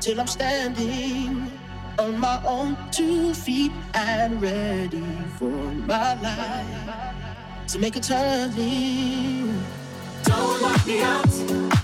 till I'm standing on my own two feet and ready for my life to make a turning. Don't lock me out.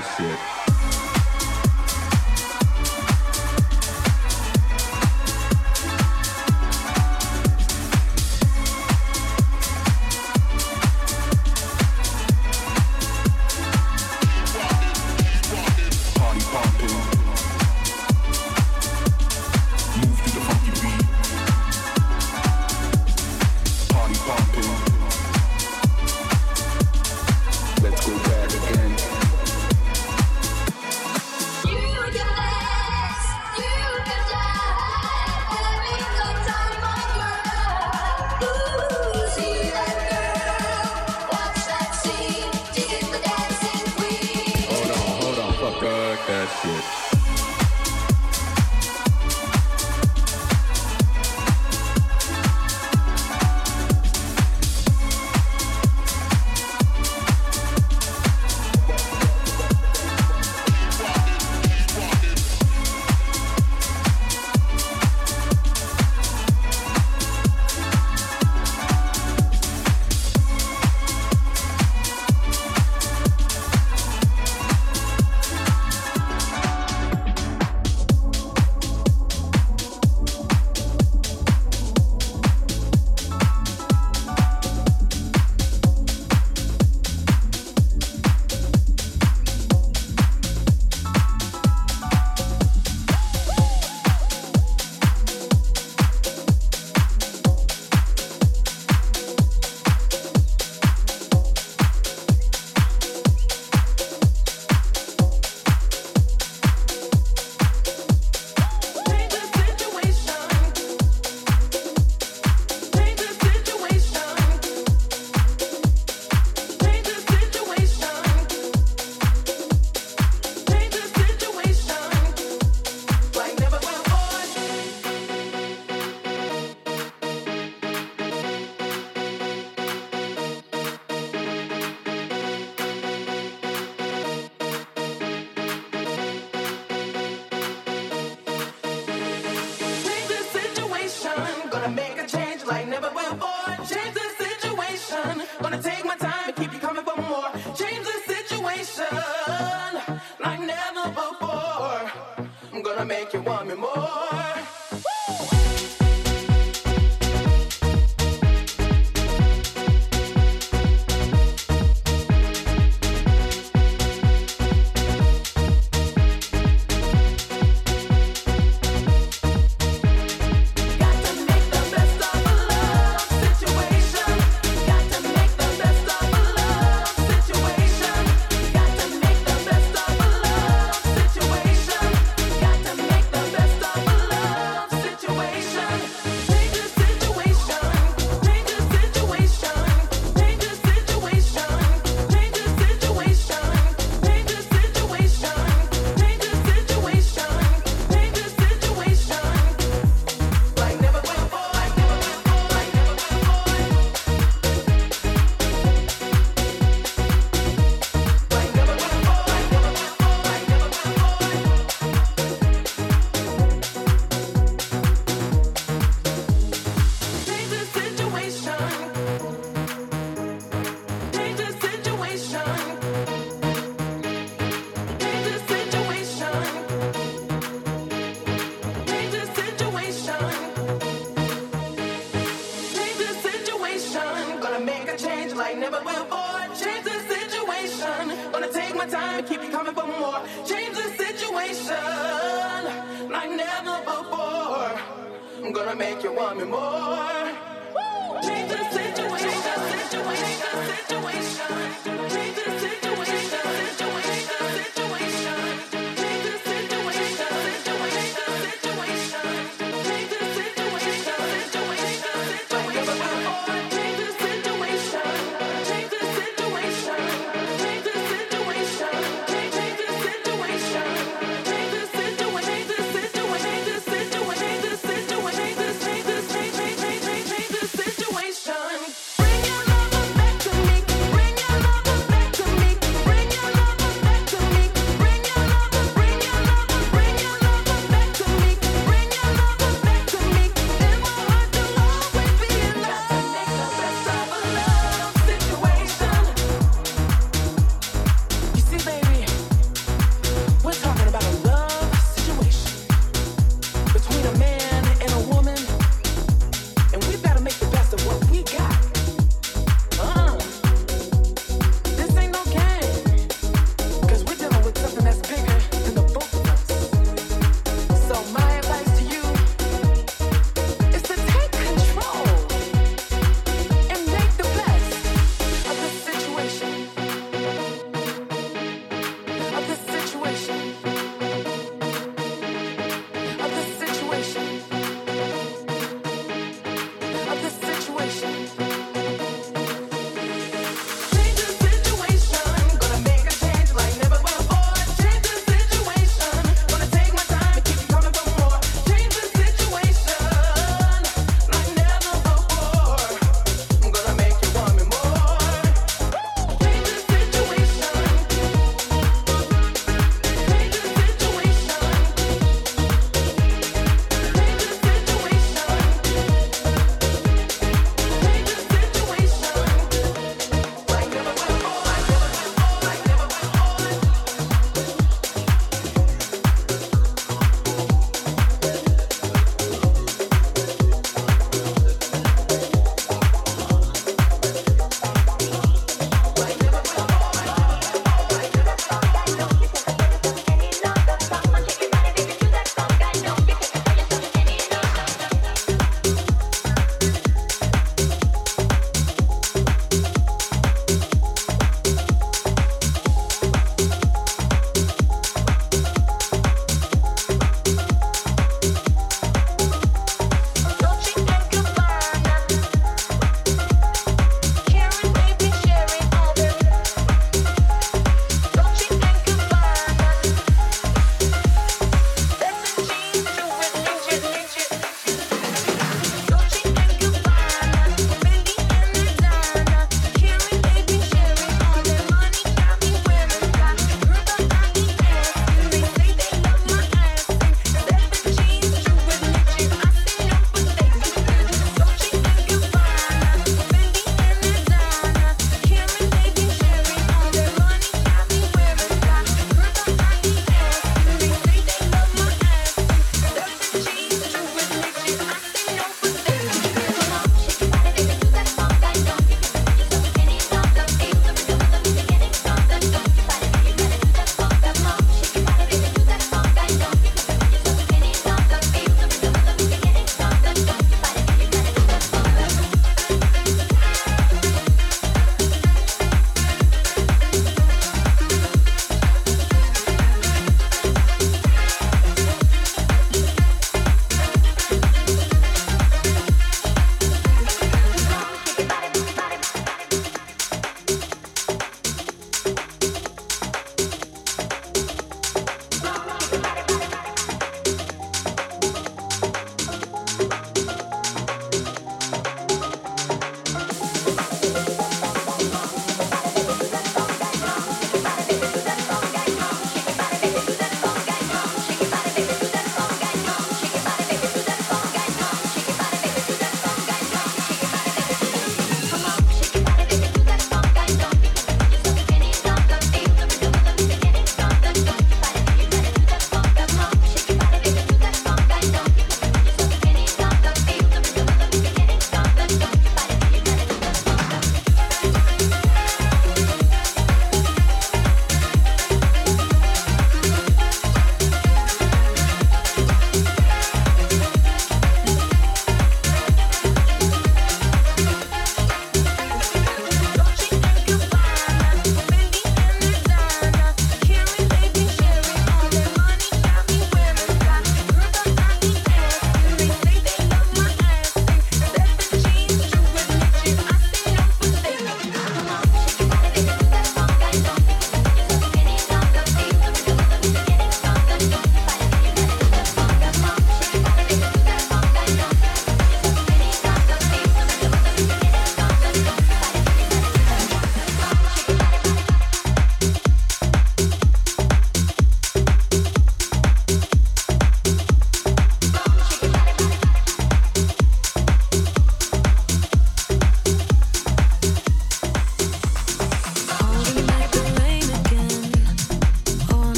That shit. Yes.